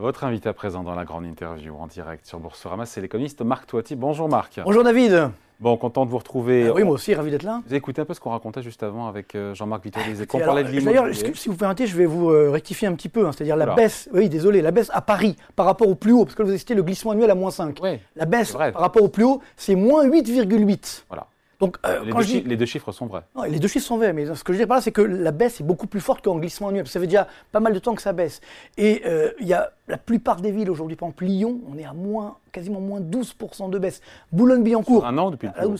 Votre invité à présent dans la grande interview en direct sur Boursorama, c'est l'économiste Marc Toiti. Bonjour Marc. Bonjour David. Bon, content de vous retrouver. Ah oui, moi aussi, ravi d'être là. Vous écouté un peu ce qu'on racontait juste avant avec euh, Jean-Marc Vittori. On parlait de l'immobilier. D'ailleurs, si vous permettez, je vais vous euh, rectifier un petit peu. Hein. C'est-à-dire la baisse, oui, désolé, la baisse à Paris par rapport au plus haut, parce que vous avez cité le glissement annuel à moins 5. Oui, la baisse par rapport au plus haut, c'est moins 8,8. Voilà. Donc, euh, les, deux chiffres, les, deux chiffres sont vrais. les deux chiffres sont vrais, mais ce que je veux dire par là, c'est que la baisse est beaucoup plus forte qu'en glissement annuel. Ça fait déjà pas mal de temps que ça baisse. Et euh, il y a la plupart des villes aujourd'hui, par exemple Lyon, on est à moins, quasiment moins 12% de baisse. Boulogne-Billancourt, un an depuis haut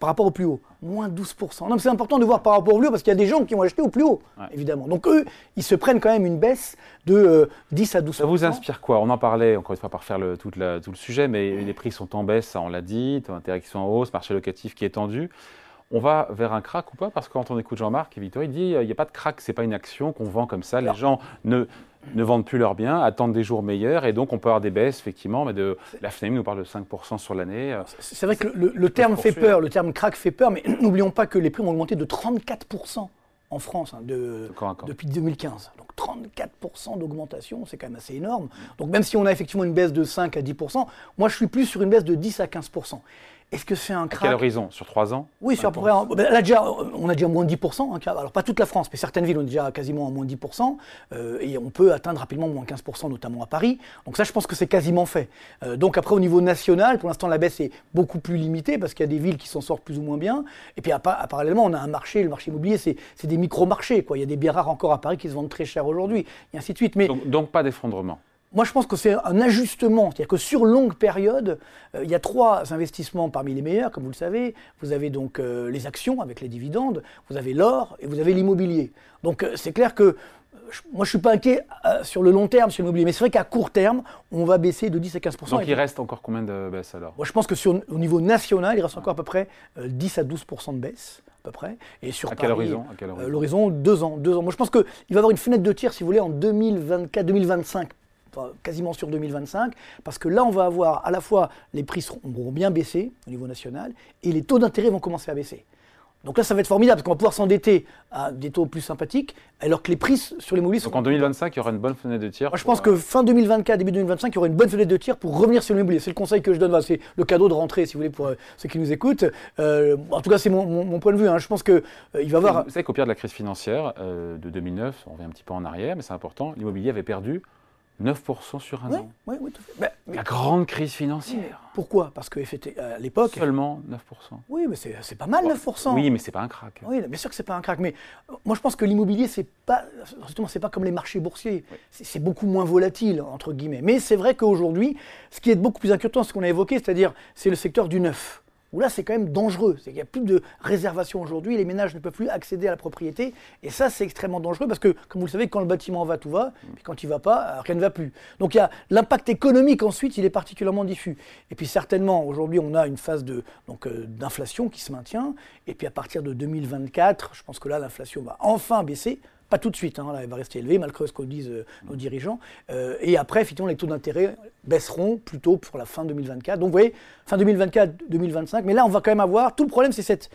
par rapport au plus haut. Moins 12%. Non, c'est important de voir par rapport au plus haut parce qu'il y a des gens qui ont acheté au plus haut, évidemment. Donc eux, ils se prennent quand même une baisse de 10 euh, à 12%. Ça vous inspire quoi? On en parlait, encore une fois, par faire le, tout, le sujet, mais les prix sont en baisse, ça on l'a dit, taux d'intérêt qui sont en hausse, marché locatif qui est tendu. On va vers un crack ou pas? Parce que quand on écoute Jean-Marc et Victor, il dit il n'y a pas de crack, c'est pas une action qu'on vend comme ça. Les gens ne ne vendent plus leurs biens, attendent des jours meilleurs, et donc on peut avoir des baisses, effectivement, mais de, la FNAIM nous parle de 5% sur l'année. Euh, c'est vrai que le, terme fait peur, le terme crack fait peur, mais n'oublions pas que les prix ont augmenté de 34% en France hein, depuis 2015. Donc 34% d'augmentation, c'est quand même assez énorme. Donc même si on a effectivement une baisse de 5 à 10%, moi je suis plus sur une baisse de 10 à 15%. Est-ce que c'est un crack À quel horizon? Sur 3 ans? Oui, sur à peu près. Là, déjà, on a déjà moins de 10%. Hein, alors, pas toute la France, mais certaines villes ont déjà quasiment moins de 10%. Euh, et on peut atteindre rapidement moins 15%, notamment à Paris. Donc, ça, je pense que c'est quasiment fait. Euh, donc, après, au niveau national, pour l'instant, la baisse est beaucoup plus limitée parce qu'il y a des villes qui s'en sortent plus ou moins bien. Et puis, à, parallèlement, on a un marché. Le marché immobilier, c'est des micro-marchés. Il y a des biens rares encore à Paris qui se vendent très cher aujourd'hui, et ainsi de suite. Mais, donc pas d'effondrement? Moi, je pense que c'est un ajustement. C'est-à-dire que sur longue période, euh, il y a trois investissements parmi les meilleurs, comme vous le savez. Vous avez donc euh, les actions avec les dividendes, vous avez l'or et vous avez l'immobilier. Donc, euh, c'est clair que moi, je ne suis pas inquiet sur le long terme sur l'immobilier. Mais c'est vrai qu'à court terme, on va baisser de 10 à 15% Donc, il reste encore combien de baisse alors? Moi, je pense que sur, au niveau national, il reste encore à peu près 10 à 12% de baisse à peu près. Et sur à quel horizon, L'horizon, deux ans, deux ans. Moi, je pense qu'il va y avoir une fenêtre de tir, si vous voulez, en 2024-2025 quasiment sur 2025, parce que là, on va avoir à la fois les prix seront, vont bien baisser au niveau national et les taux d'intérêt vont commencer à baisser. Donc là, ça va être formidable parce qu'on va pouvoir s'endetter à des taux plus sympathiques, alors que les prix sur les sont. Donc en 2025, il y aura une bonne fenêtre de tir. Moi, je pense que fin 2024, début 2025, il y aura une bonne fenêtre de tir pour revenir sur l'immobilier. C'est le conseil que je donne, c'est le cadeau de rentrée, si vous voulez, pour euh, ceux qui nous écoutent. Euh, en tout cas, c'est mon, point de vue. Hein. Je pense qu'il euh, il va y avoir. Vous savez qu'au pire de la crise financière de 2009, on revient un petit peu en arrière, mais c'est important, l'immobilier avait perdu 9% sur un an. Oui, oui, tout fait. La grande crise financière. Pourquoi? Parce qu'à l'époque. Seulement 9%. Oui, mais c'est pas mal 9%. Oui, mais c'est pas un crack. Oui, bien sûr que c'est pas un crack. Mais euh, moi, je pense que l'immobilier, c'est pas. C'est pas comme les marchés boursiers. C'est beaucoup moins volatile, entre guillemets. Mais c'est vrai qu'aujourd'hui, ce qui est beaucoup plus inquiétant, ce qu'on a évoqué, c'est-à-dire, c'est le secteur du neuf où là c'est quand même dangereux. Il n'y a plus de réservation aujourd'hui, les ménages ne peuvent plus accéder à la propriété, et ça c'est extrêmement dangereux parce que, comme vous le savez, quand le bâtiment va, tout va, puis quand il ne va pas, euh, rien ne va plus. Donc l'impact économique ensuite, il est particulièrement diffus. Et puis certainement, aujourd'hui on a une phase euh, d'inflation qui se maintient, et puis à partir de 2024, je pense que là l'inflation va enfin baisser, pas tout de suite, hein, là, elle va rester élevée, malgré ce que disent euh, nos dirigeants. Euh, et après, effectivement, les taux d'intérêt baisseront plutôt pour la fin 2024. Donc, vous voyez, fin 2024-2025. Mais là, on va quand même avoir. Tout le problème, c'est cette,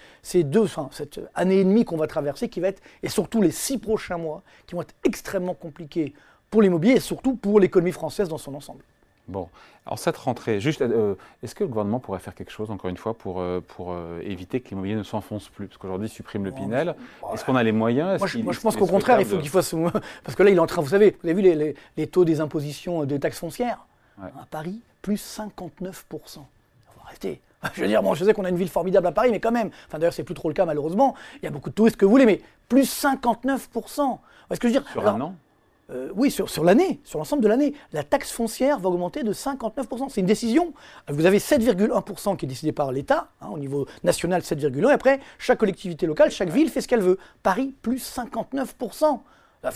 deux, cette année et demie qu'on va traverser qui va être, et surtout les six prochains mois, qui vont être extrêmement compliqués pour l'immobilier et surtout pour l'économie française dans son ensemble. Bon, alors cette rentrée, juste, euh, est-ce que le gouvernement pourrait faire quelque chose, encore une fois, pour, euh, pour euh, éviter que l'immobilier ne s'enfonce plus? Parce qu'aujourd'hui, il supprime le Pinel. Est-ce qu'on a les moyens? Moi, je, pense qu'au contraire, il faut qu'il fasse. Parce que là, il est en train, vous savez, vous avez vu les, les, taux des impositions des taxes foncières? À Paris, plus 59%. Ça va rester. Je veux dire, bon, je sais qu'on a une ville formidable à Paris, mais quand même. Enfin, d'ailleurs, c'est plus trop le cas, malheureusement. Il y a beaucoup de touristes que vous voulez, mais plus 59%. Est-ce que je veux dire? Sur un an? Euh, oui, sur, l'année, sur l'ensemble de l'année. La taxe foncière va augmenter de 59%. C'est une décision. Vous avez 7,1% qui est décidé par l'État, hein, au niveau national 7,1%, et après, chaque collectivité locale, chaque ville fait ce qu'elle veut. Paris, plus 59%.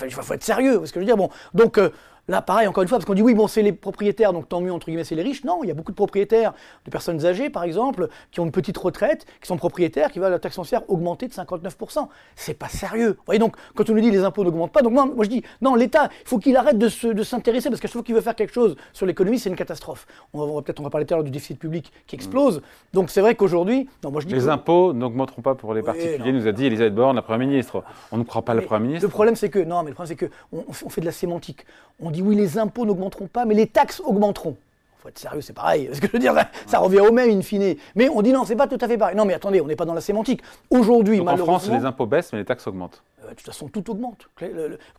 il faut être sérieux, parce que je veux dire, bon, donc euh, Là, pareil, encore une fois, parce qu'on dit oui, bon, c'est les propriétaires, donc tant mieux, entre guillemets, c'est les riches. Non, il y a beaucoup de propriétaires, de personnes âgées, par exemple, qui ont une petite retraite, qui sont propriétaires, qui voient la taxe foncière augmenter de 59%. C'est pas sérieux. Vous voyez, donc, quand on nous dit les impôts n'augmentent pas, donc moi, moi je dis, non, l'État, il faut qu'il arrête de, s'intéresser, parce qu'à chaque fois qu'il veut faire quelque chose sur l'économie, c'est une catastrophe. On va, peut-être, on va parler tout à l'heure du déficit public qui explose. Donc, c'est vrai qu'aujourd'hui, non, moi je dis. Les impôts n'augmenteront pas pour les particuliers, nous a dit Elisabeth Borne, la Première ministre. On ne croit pas la Première ministre. Le problème, c'est que, non, mais le problème, c'est qu'on on fait de la sémantique. On dit dit oui, les impôts n'augmenteront pas, mais les taxes augmenteront. Il faut être sérieux, c'est pareil. Ce que je veux dire, ça revient au même in fine. Mais on dit non, c'est pas tout à fait pareil. Non, mais attendez, on n'est pas dans la sémantique. Aujourd'hui, malheureusement. En France, les impôts baissent, mais les taxes augmentent. Euh, de toute façon, tout augmente. ce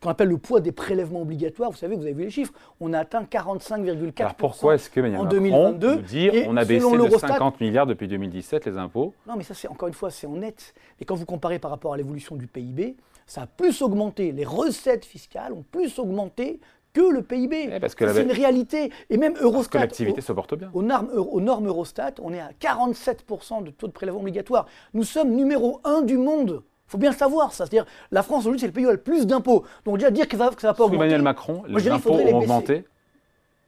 qu'on appelle le poids des prélèvements obligatoires, vous savez, vous avez vu les chiffres, on a atteint 45,4%. Alors pourquoi est-ce que Emmanuel en 2022 nous dit on a baissé de 50 milliards depuis 2017 les impôts? Non, mais ça, c'est encore une fois, c'est en net. Et quand vous comparez par rapport à l'évolution du PIB, ça a plus augmenté. Les recettes fiscales ont plus augmenté que le PIB. C'est une réalité. Et même Eurostat. Parce que l'activité se porte bien. Aux normes, aux normes, Eurostat, on est à 47% de taux de prélèvement obligatoire. Nous sommes numéro 1 du monde. Il faut bien le savoir, ça. C'est-à-dire, la France aujourd'hui, c'est le pays où il a le plus d'impôts. Donc déjà dire que ça ne va pas augmenter. Emmanuel Macron, les impôts ont augmenté.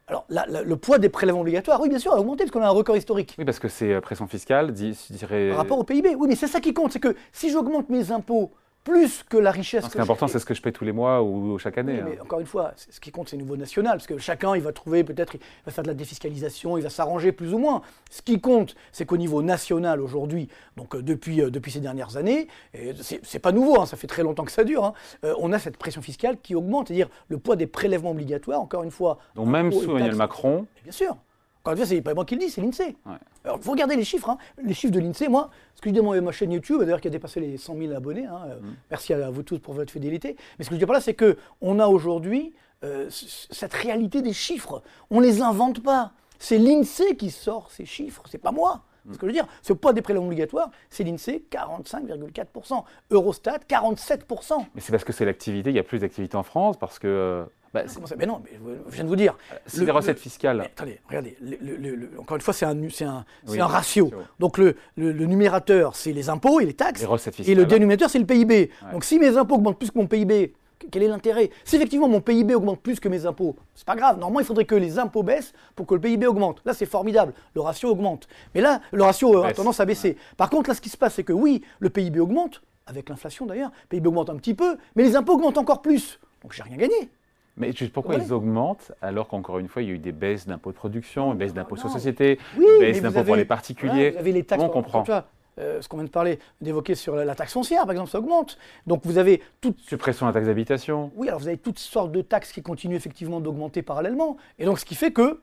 Alors, le poids des prélèvements obligatoires, oui, bien sûr, a augmenté parce qu'on a un record historique. Oui, parce que c'est euh, pression fiscale, dirais... Par rapport au PIB, oui, mais c'est ça qui compte. C'est que si j'augmente mes impôts plus que la richesse. Ce qui est important, c'est ce que je paie tous les mois ou chaque année. mais hein. encore une fois, ce qui compte, c'est le niveau national, parce que chacun, il va trouver, peut-être, il va faire de la défiscalisation, il va s'arranger plus ou moins. Ce qui compte, c'est qu'au niveau national aujourd'hui, donc euh, depuis, euh, depuis ces dernières années, et c'est pas nouveau, hein, ça fait très longtemps que ça dure, hein, euh, on a cette pression fiscale qui augmente, c'est-à-dire le poids des prélèvements obligatoires, encore une fois. Donc même sous Emmanuel Macron. Bien sûr. Encore une fois, c'est pas moi qui le dis, c'est l'INSEE. Alors, il faut regarder les chiffres. Hein. Les chiffres de l'INSEE, moi, ce que je dis dans ma chaîne YouTube, d'ailleurs qui a dépassé les 100 000 abonnés, hein, euh, mm. merci à vous tous pour votre fidélité. Mais ce que je dis par là, c'est qu'on a aujourd'hui euh, cette réalité des chiffres. On ne les invente pas. C'est l'INSEE qui sort ces chiffres, c'est pas moi. Ce que je veux dire, ce poids des prélèvements obligatoires, c'est l'INSEE, 45,4%. Eurostat, 47%. Mais c'est parce que c'est l'activité, il y a plus d'activité en France, parce que euh, bah, comment ça Mais non, mais je viens de vous dire. Euh, c'est des recettes fiscales. attendez, regardez. encore une fois, c'est un, un, un, ratio. Donc le, numérateur, c'est les impôts et les taxes. Les recettes fiscales. Et le dénominateur, c'est le PIB. Donc si mes impôts augmentent plus que mon PIB, quel est l'intérêt? Si effectivement mon PIB augmente plus que mes impôts, c'est pas grave. Normalement, il faudrait que les impôts baissent pour que le PIB augmente. Là, c'est formidable. Le ratio augmente. Mais là, le ratio a tendance à baisser. Par contre, là, ce qui se passe, c'est que oui, le PIB augmente, avec l'inflation d'ailleurs. Le PIB augmente un petit peu, mais les impôts augmentent encore plus. Donc, j'ai rien gagné. Mais pourquoi ils augmentent alors qu'encore une fois, il y a eu des baisses d'impôts de production, une baisse d'impôts sur société, une baisse d'impôts pour les particuliers Vous avez les taxes, on comprend. Euh, ce qu'on vient de parler, d'évoquer sur la, taxe foncière, par exemple, ça augmente. Donc vous avez toute... Suppression de la taxe d'habitation. Oui, alors vous avez toutes sortes de taxes qui continuent effectivement d'augmenter parallèlement. Et donc ce qui fait que,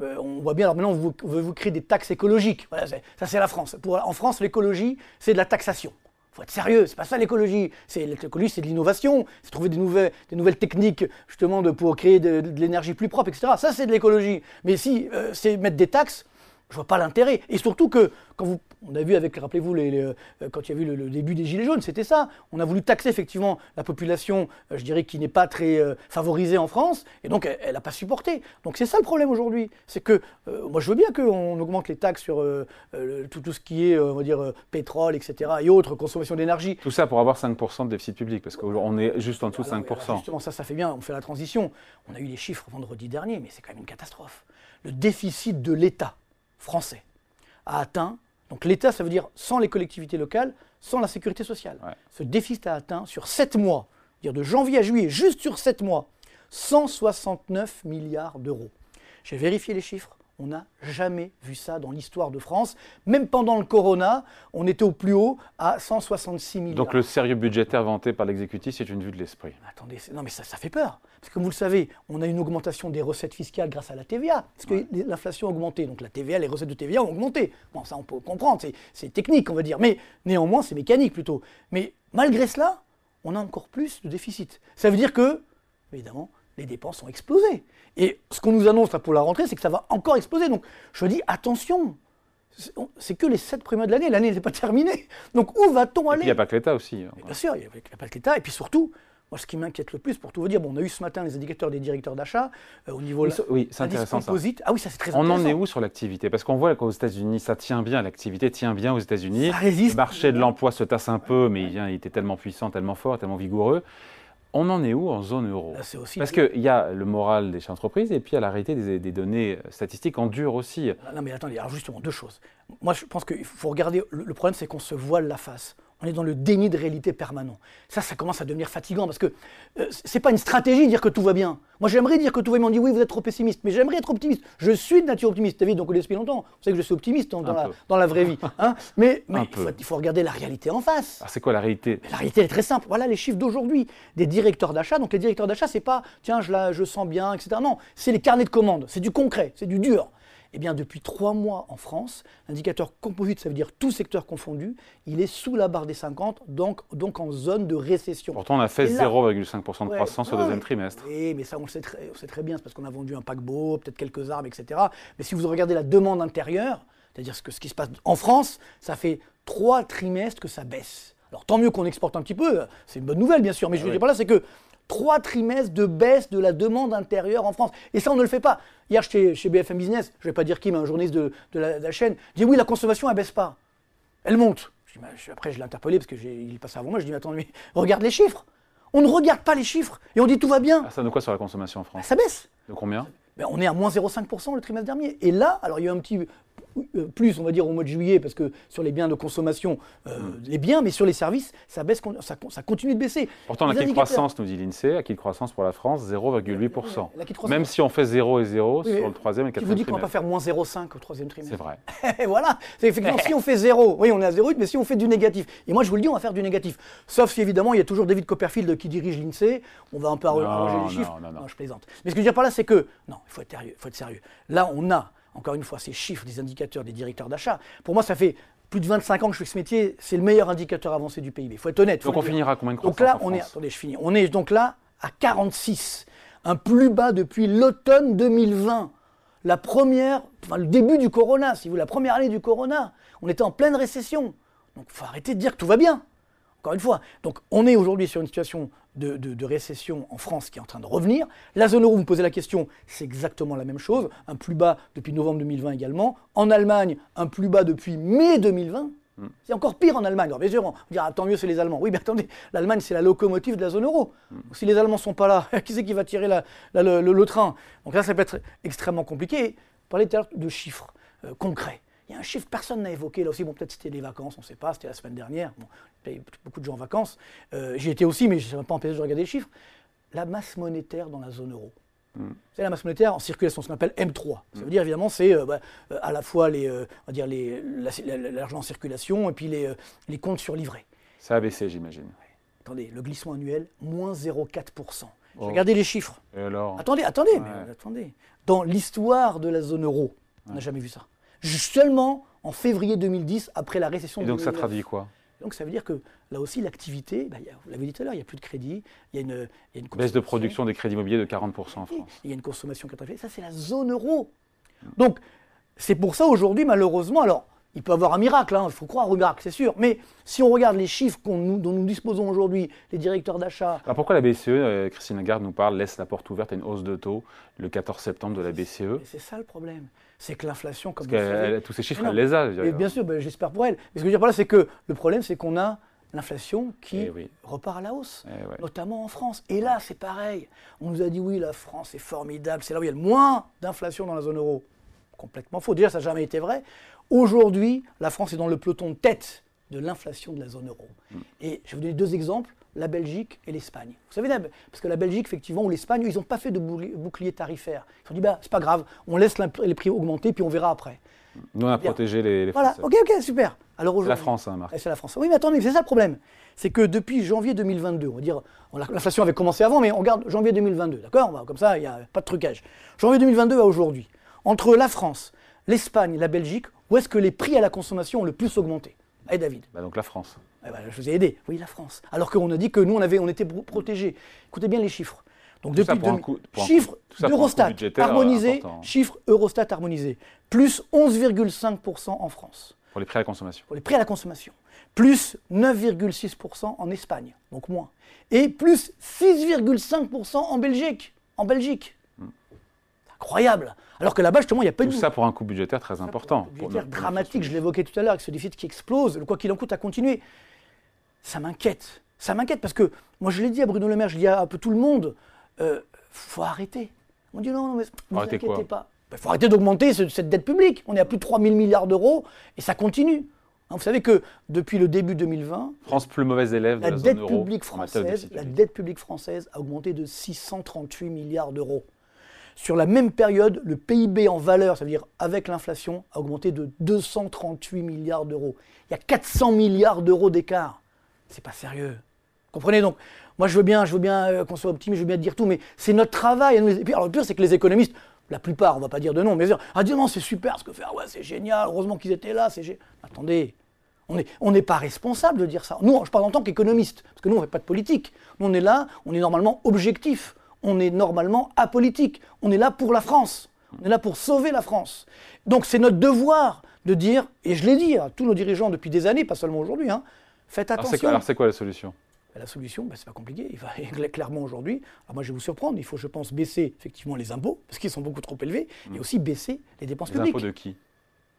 euh, on voit bien, alors maintenant, vous, vous, vous créez des taxes écologiques. Voilà, ça c'est la France. Pour, en France, l'écologie, c'est de la taxation faut être sérieux, c'est pas ça l'écologie. C'est l'écologie, c'est de l'innovation, c'est trouver des nouvelles, techniques justement pour créer de, l'énergie plus propre, etc. Ça, c'est de l'écologie. Mais si euh, c'est mettre des taxes, je vois pas l'intérêt. Et surtout que, quand vous, on a vu avec, rappelez-vous, euh, quand il y a eu le, début des Gilets jaunes, c'était ça. On a voulu taxer effectivement la population, euh, je dirais, qui n'est pas très euh, favorisée en France, et donc elle n'a pas supporté. Donc c'est ça le problème aujourd'hui. C'est que, moi je veux bien qu'on augmente les taxes sur tout, tout, ce qui est, on va dire, pétrole, etc., et autres, consommation d'énergie. Tout ça pour avoir 5% de déficit public, parce qu'on est juste en dessous de 5%. justement, ça, ça fait bien, on fait la transition. On a eu les chiffres vendredi dernier, mais c'est quand même une catastrophe. Le déficit de l'État français a atteint, donc l'État, ça veut dire sans les collectivités locales, sans la sécurité sociale. Ce déficit a atteint sur 7 mois, dire de janvier à juillet, juste sur 7 mois, 169 milliards d'euros. J'ai vérifié les chiffres. On n'a jamais vu ça dans l'histoire de France. Même pendant le corona, on était au plus haut à 166 milliards. Donc le sérieux budgétaire vanté par l'exécutif, c'est une vue de l'esprit. Attendez, non mais ça, ça fait peur. Parce que comme vous le savez, on a une augmentation des recettes fiscales grâce à la TVA. Parce que l'inflation a augmenté. Donc la TVA, les recettes de TVA ont augmenté. Bon, ça on peut comprendre, c'est technique on va dire. Mais néanmoins, c'est mécanique plutôt. Mais malgré cela, on a encore plus de déficit. Ça veut dire que, évidemment, les dépenses ont explosé. Et ce qu'on nous annonce là pour la rentrée, c'est que ça va encore exploser. Donc je dis attention, c'est que les sept premiers mois de l'année, l'année n'est pas terminée. Donc où va-t-on aller Il n'y a pas que l'État aussi. Hein. Bien sûr, il n'y a, pas que l'État. Et puis surtout, moi ce qui m'inquiète le plus, pour tout vous dire, bon, on a eu ce matin les indicateurs des directeurs d'achat euh, au niveau... Oui, oui c'est intéressant ça. Ah oui, ça c'est très on intéressant. On en est où sur l'activité? Parce qu'on voit qu'aux États-Unis, ça tient bien, l'activité tient bien aux États-Unis. Le marché de l'emploi se tasse un peu, mais il, il était tellement puissant, tellement fort, tellement vigoureux. On en est où en zone euro? Parce qu'il y a le moral des chefs d'entreprise et puis il y a la réalité des, données statistiques en dur aussi. Non mais attendez, alors justement, deux choses. Moi je pense qu'il faut regarder, le, problème c'est qu'on se voile la face. On est dans le déni de réalité permanent. Ça, ça commence à devenir fatigant parce que euh, c'est pas une stratégie de dire que tout va bien. Moi, j'aimerais dire que tout va bien. On dit oui, vous êtes trop pessimiste, mais j'aimerais être optimiste. Je suis de nature optimiste. David, donc on depuis longtemps. Vous savez que je suis optimiste dans, la, dans la, vraie vie. Hein mais, mais il, faut, regarder la réalité en face. Ah, c'est quoi la réalité? La réalité est très simple. Voilà les chiffres d'aujourd'hui des directeurs d'achat. Donc les directeurs d'achat, c'est pas tiens, je, la, je sens bien, etc. Non, c'est les carnets de commandes. C'est du concret, c'est du dur. Eh bien, depuis trois mois en France, l'indicateur composite, ça veut dire tout secteur confondu, il est sous la barre des 50, donc, donc en zone de récession. Pourtant, on a fait 0,5% de croissance au deuxième trimestre. Oui, mais ça, on le sait très, on sait très bien, c'est parce qu'on a vendu un paquebot, peut-être quelques armes, etc. Mais si vous regardez la demande intérieure, c'est-à-dire ce, ce qui se passe en France, ça fait trois trimestres que ça baisse. Alors tant mieux qu'on exporte un petit peu, c'est une bonne nouvelle bien sûr, mais je veux dire par là, c'est que trois trimestres de baisse de la demande intérieure en France. Et ça, on ne le fait pas. Hier, j'étais chez BFM Business, je ne vais pas dire qui, mais un journaliste de, la, chaîne, dit oui, la consommation, elle baisse pas. Elle monte. Bah, après, je l'ai interpellé parce qu'il passait avant moi. Je dis, mais attends, mais regarde les chiffres. On ne regarde pas les chiffres et on dit tout va bien. Ah, ça de quoi sur la consommation en France? Ça baisse. De combien? Ben, On est à moins 0,5% le trimestre dernier. Et là, alors il y a un petit plus, on va dire, au mois de juillet, parce que sur les biens de consommation, euh, hmm. les biens, mais sur les services, ça, baisse, ça, ça continue de baisser. Pourtant, l'acquis de croissance, nous dit l'INSEE, acquis de croissance pour la France, 0,8%. Même si on fait 0 et 0 sur le troisième et quatrième trimestre. vous dis qu'on ne va pas faire moins 0,5 au troisième trimestre. C'est vrai. voilà. C'est effectivement, si on fait 0, oui, on est à 0,8, mais si on fait du négatif, et moi je vous le dis, on va faire du négatif. Sauf si évidemment, il y a toujours David Copperfield qui dirige l'INSEE, on va un peu arranger les chiffres. Non, non, non. je plaisante. Mais ce que je veux dire par là, c'est que, non, il faut être sérieux. Faut être sérieux. Là, on a encore une fois, ces chiffres des indicateurs des directeurs d'achat. Pour moi, ça fait plus de 25 ans que je fais ce métier, c'est le meilleur indicateur avancé du PIB. Il faut être honnête. donc on finira combien de croissance Donc là, on est, attendez, je finis. On est donc là à 46, un plus bas depuis l'automne 2020. La première, enfin le début du corona, si vous la première année du corona, on était en pleine récession. Donc il faut arrêter de dire que tout va bien. Encore une fois. Donc on est aujourd'hui sur une situation de, récession en France qui est en train de revenir. La zone euro, vous me posez la question, c'est exactement la même chose. Un plus bas depuis novembre 2020 également. En Allemagne, un plus bas depuis mai 2020. Hmm. C'est encore pire en Allemagne. Alors bien sûr, on dira, tant mieux, c'est les Allemands. Oui, mais attendez, l'Allemagne, c'est la locomotive de la zone euro. Hmm. Si les Allemands ne sont pas là, qui c'est qui va tirer le, train? Donc là, ça peut être extrêmement compliqué. Parler tout à l'heure de chiffres euh, concrets. Il y a un chiffre que personne n'a évoqué là aussi. Bon, peut-être c'était les vacances, on ne sait pas, c'était la semaine dernière. Bon, il y a beaucoup de gens en vacances. Euh, j'y étais aussi, mais je ne pas empêché de regarder les chiffres. La masse monétaire dans la zone euro. Hmm. C'est la masse monétaire en circulation, ce qu'on appelle M3. Ça veut dire évidemment, c'est euh, bah, euh, à la fois les, on va dire l'argent en circulation et puis les, les comptes surlivrés. Ça a baissé, j'imagine. Attendez, le glissement annuel, moins 0,4%. Regardez les chiffres. Et alors? Attendez, attendez, mais, attendez. Dans l'histoire de la zone euro, on n'a jamais vu ça seulement en février 2010, après la récession Et donc ça traduit quoi? Donc ça veut dire que là aussi l'activité, bah, vous l'avez dit tout à l'heure, il n'y a plus de crédit, il y a une, y a une baisse de production des crédits immobiliers de 40% en France. Il y a une consommation qui Ça c'est la zone euro. Donc c'est pour ça aujourd'hui malheureusement, alors il peut y avoir un miracle, hein, il faut croire au miracle, c'est sûr. Mais si on regarde les chiffres dont nous disposons aujourd'hui, les directeurs d'achat. Alors pourquoi la BCE, euh, Christine Lagarde nous parle, laisse la porte ouverte à une hausse de taux le 14 septembre de la BCE C'est ça le problème. C'est que l'inflation, comme Parce vous savez, tous ces chiffres, elle les a. Et bien sûr, ben, j'espère pour elle. Mais ce que je veux dire par là, c'est que le problème, c'est qu'on a l'inflation qui eh repart à la hausse, eh notamment en France. Et là, c'est pareil. On nous a dit oui, la France est formidable, c'est là où il y a le moins d'inflation dans la zone euro. Complètement faux. Déjà, ça n'a jamais été vrai. Aujourd'hui, la France est dans le peloton de tête de l'inflation de la zone euro. Mm. Et je vais vous donner deux exemples, la Belgique et l'Espagne. Vous savez, parce que la Belgique, effectivement, ou l'Espagne, ils n'ont pas fait de bouclier tarifaire. Ils se sont dit, bah, c'est pas grave, on laisse les prix augmenter, puis on verra après. Nous, on a protégé les, les Voilà, ok, ok, super. Alors c'est la France, hein, Marc. C'est la France. Oui, mais attendez, c'est ça le problème. C'est que depuis janvier 2022, on va dire, l'inflation avait commencé avant, mais on regarde janvier 2022, d'accord? Comme ça, il n'y a pas de trucage. Janvier 2022 à aujourd'hui, entre la France, l'Espagne, la Belgique, où est-ce que les prix à la consommation ont le plus augmenté? Eh David bah Donc la France. Eh ben, je vous ai aidé. Oui, la France. Alors qu'on a dit que nous, on, avait, on était protégés. Écoutez bien les chiffres. Donc depuis chiffres d'Eurostat harmonisés, chiffres Eurostat harmonisés, plus 11,5% en France. Pour les prix à la consommation. Pour les prix à la consommation. Plus 9,6% en Espagne, donc moins. Et plus 6,5% en Belgique. En Belgique. Hmm. Incroyable. Alors que là-bas, justement, il n'y a pas de. Tout ça pour un coût budgétaire très important. budgétaire dramatique, je l'évoquais tout à l'heure, avec ce déficit qui explose, le quoi qu'il en coûte à continuer. Ça m'inquiète. Ça m'inquiète parce que, moi je l'ai dit à Bruno Le Maire, je l'ai dit à un peu tout le monde, euh, faut arrêter. On dit non, non, mais ne vous inquiétez pas. Il faut arrêter d'augmenter cette dette publique. On est à plus de 3 000 milliards d'euros et ça continue. Vous savez que depuis le début 2020, France plus mauvaise élève de la, la, dette euro publique française, la dette publique française a augmenté de 638 milliards d'euros. Sur la même période, le PIB en valeur, c'est-à-dire avec l'inflation, a augmenté de 238 milliards d'euros. Il y a 400 milliards d'euros d'écart. C'est pas sérieux. Comprenez donc Moi, je veux bien, je veux bien euh, qu'on soit optimiste, je veux bien dire tout, mais c'est notre travail. Et puis, alors, le pire, c'est que les économistes, la plupart, on va pas dire de non, mais disent ah dis non, c'est super ce que fait, ah ouais, c'est génial, heureusement qu'ils étaient là, c'est gé- Attendez, on n'est on pas responsable de dire ça. Nous, je parle en tant qu'économiste, parce que nous, on ne fait pas de politique. Nous, on est là, on est normalement objectif, on est normalement apolitique, on est là pour la France, on est là pour sauver la France. Donc c'est notre devoir de dire, et je l'ai dit à tous nos dirigeants depuis des années, pas seulement aujourd'hui, hein, faites attention. alors, c'est quoi la solution Ben, La solution, ben, c'est pas compliqué. Il va clairement aujourd'hui, alors moi je vais vous surprendre, il faut, je pense, baisser effectivement les impôts, parce qu'ils sont beaucoup trop élevés, et aussi baisser les dépenses Mm. Les publiques impôts de qui?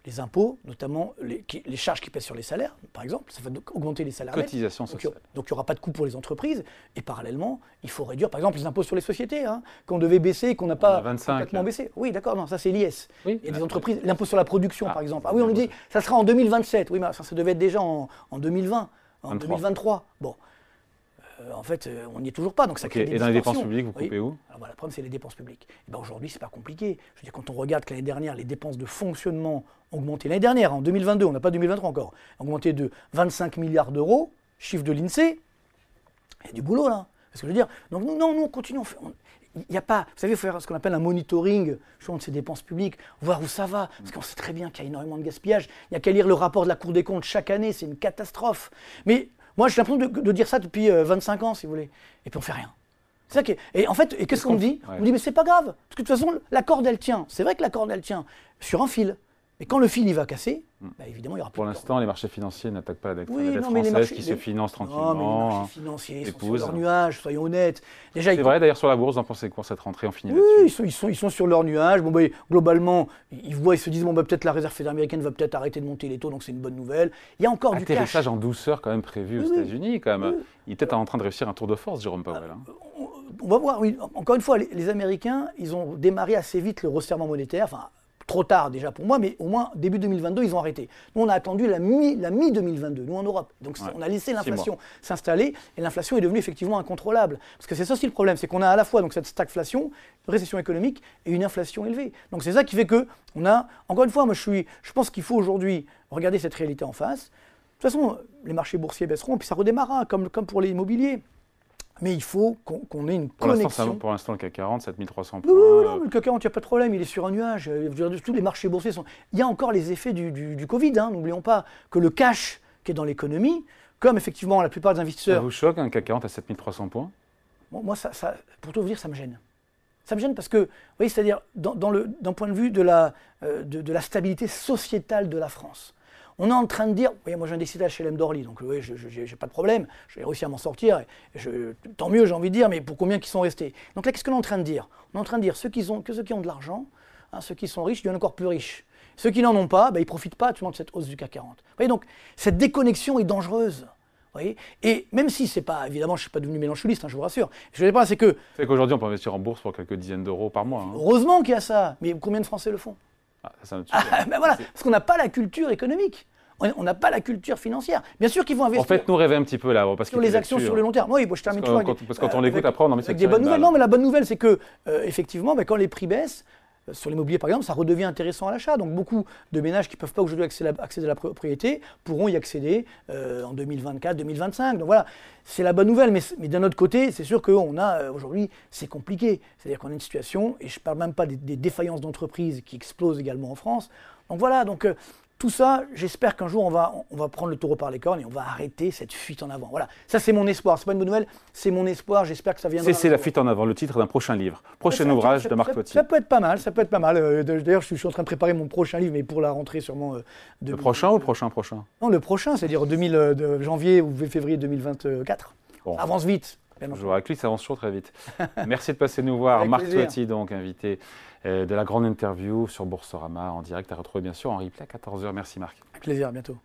Les impôts, notamment les, qui- les charges qui pèsent sur les salaires, par exemple, ça va donc augmenter les salaires. Cotisation Donc, il y sociale. aura- Donc il n'y aura pas de coût pour les entreprises. Et parallèlement, il faut réduire, par exemple, les impôts sur les sociétés, hein, qu'on devait baisser, qu'on n'a pas a 25, complètement là. baissé. Oui, d'accord, non, ça c'est l'IS. Oui. Il y a des entreprises, l'impôt sur la production, Ah, par exemple. c'est Ah oui, on nous dit, ça sera en 2027. Oui, mais ça, ça devait être déjà en, en 2020, en 23. 2023. Bon. Euh, en fait, euh, on n'y est toujours pas, donc ça crée des Et dans les dépenses publiques, vous coupez où? Alors voilà, le problème, c'est les dépenses publiques. Et ben aujourd'hui, c'est pas compliqué. Je veux dire, quand on regarde que l'année dernière, les dépenses de fonctionnement ont augmenté. L'année dernière, en 2022, on n'a pas 2023 encore, ont augmenté de 25 milliards d'euros, chiffre de l'INSEE. Il y a du boulot là. Parce que je veux dire, donc nous, non, nous, on continue. on fait- on- Il n'y a pas, vous savez, il faut faire ce qu'on appelle un monitoring de ces dépenses publiques, voir où ça va. Parce qu'on sait très bien qu'il y a énormément de gaspillage. Il n'y a qu'à lire le rapport de la Cour des comptes chaque année, c'est une catastrophe. Mais moi, j'ai l'impression de, de dire ça depuis euh, 25 ans, si vous voulez. Et puis on fait rien. C'est ça qui est- Et en fait, et qu'est-ce qu'on me dit Ouais. On me dit, mais c'est pas grave. Parce que de toute façon, la corde, elle tient. C'est vrai que la corde, elle tient sur un fil. Et quand le fil, il va casser, bah, évidemment, il y aura plus Pour l'instant, les marchés financiers n'attacent pas la dette, Oui, la dette non, mais les française marchés- qui les- se finance Non, mais les tranquillement. hein. marchés financiers sont sur leur nuage, soyons honnêtes. Déjà, C'est ils- vrai, d'ailleurs, sur la bourse, vous en pensez quoi cette rentrée On finit oui, ils sont, ils, sont, ils sont sur leur nuage. Bon, bah, globalement, ils voient, ils se disent bon, bah, peut-être la réserve fédérale américaine va peut-être arrêter de monter les taux, donc c'est une bonne nouvelle. Il y a encore du cash. Atterrissage en douceur quand même prévu aux Oui, oui. États-Unis. Quand même. Il est peut-être en train de réussir un tour de force, Jérôme Powell. hein. On va voir, oui. Encore une fois, les, les Américains, ils ont démarré assez vite le resserrement monétaire. Enfin, trop tard déjà pour moi, mais au moins début 2022, ils ont arrêté. Nous, on a attendu la mi- la mi-2022, nous en Europe. Donc, Ouais. on a laissé l'inflation s'installer et l'inflation est devenue effectivement incontrôlable. Parce que c'est ça aussi le problème, c'est qu'on a à la fois donc, cette stagflation, récession économique et une inflation élevée. Donc, c'est ça qui fait que on a, encore une fois, moi, je, suis, je pense qu'il faut aujourd'hui regarder cette réalité en face. De toute façon, les marchés boursiers baisseront, puis ça redémarrera, comme, comme pour l'immobilier. Mais il faut qu'on ait une Pour ça- connexion. pour l'instant, le CAC 40, 7300 Oui, points. non, le CAC 40, il n'y a pas de problème, il est sur un nuage. Euh, Tous les marchés boursiers sont. Il y a encore les effets du, du- du Covid, hein, n'oublions pas que le cash qui est dans l'économie, comme effectivement la plupart des Ça investisseurs. vous choque, un CAC 40 à 7300 points? Bon, moi, ça, ça- pour tout vous dire, ça me gêne. Ça me gêne parce que, vous voyez, c'est-à-dire, dans, dans le- d'un point de vue de la, euh, de, de la stabilité sociétale de la France, on est en train de dire, vous voyez, moi j'ai un décidé HLM d'Orly, donc oui, je n'ai pas de problème, j'ai réussi à m'en sortir, et je- tant mieux, j'ai envie de dire, mais pour combien qui sont restés? Donc là, qu'est-ce qu'on est en train de dire? On est en train de dire ceux qui ont, que ceux qui ont de l'argent, hein, ceux qui sont riches deviennent encore plus riches. Ceux qui n'en ont pas, ben, ils ne profitent pas actuellement de cette hausse du CAC 40. Vous voyez, donc cette déconnexion est dangereuse. Vous voyez? Et même si c'est pas, évidemment, je ne suis pas devenu mélanchuliste, hein, je vous rassure. Je par là, c'est que C'est qu'aujourd'hui, on peut investir en bourse pour quelques dizaines d'euros par mois. hein. Heureusement qu'il y a ça, mais combien de Français le font? Ah, ça, Ah, ben voilà, parce qu'on n'a pas la culture économique, on n'a pas la culture financière. Bien sûr qu'ils vont En investir fait, nous rêver un petit peu là. Parce sur les actions sur le long terme. Oui, bon, je termine Parce avec parce que quand on euh, l'écoute, avec- après, on de se avec des bonnes nouvelles. Non, mais la bonne nouvelle, c'est que euh, effectivement, ben, quand les prix baissent, euh, sur l'immobilier par exemple, ça redevient intéressant à l'achat. Donc beaucoup de ménages qui ne peuvent pas aujourd'hui accéder, à- la propriété pourront y accéder euh, en 2024, 2025. Donc voilà, c'est la bonne nouvelle. Mais, mais d'un autre côté, c'est sûr qu'on a euh, aujourd'hui, c'est compliqué. C'est-à-dire qu'on a une situation, et je ne parle même pas des, des défaillances d'entreprises qui explosent également en France. Donc voilà, donc euh, tout ça, j'espère qu'un jour on va, on va prendre le taureau par les cornes et on va arrêter cette fuite en avant. Voilà, ça c'est mon espoir. C'est pas une bonne nouvelle, c'est mon espoir. J'espère que ça viendra. C'est la fuite en avant, le titre d'un prochain livre. Prochain Ça, ouvrage ça- de Marc Toiti. Ça peut être pas mal, ça peut être pas mal. Euh, de- D'ailleurs, je suis, je suis en train de préparer mon prochain livre, mais pour la rentrée sûrement. euh, Le 2000. prochain ou le prochain prochain? Non, le prochain, c'est-à-dire 2000, euh, de janvier ou février 2024. Bon. Ça avance vite. Toujours avec lui, ça avance toujours très vite. Merci de passer nous voir. Avec Marc. Toiti, donc invité de la grande interview sur Boursorama en direct à retrouver bien sûr en replay à 14h. Merci Marc. Avec plaisir, à bientôt.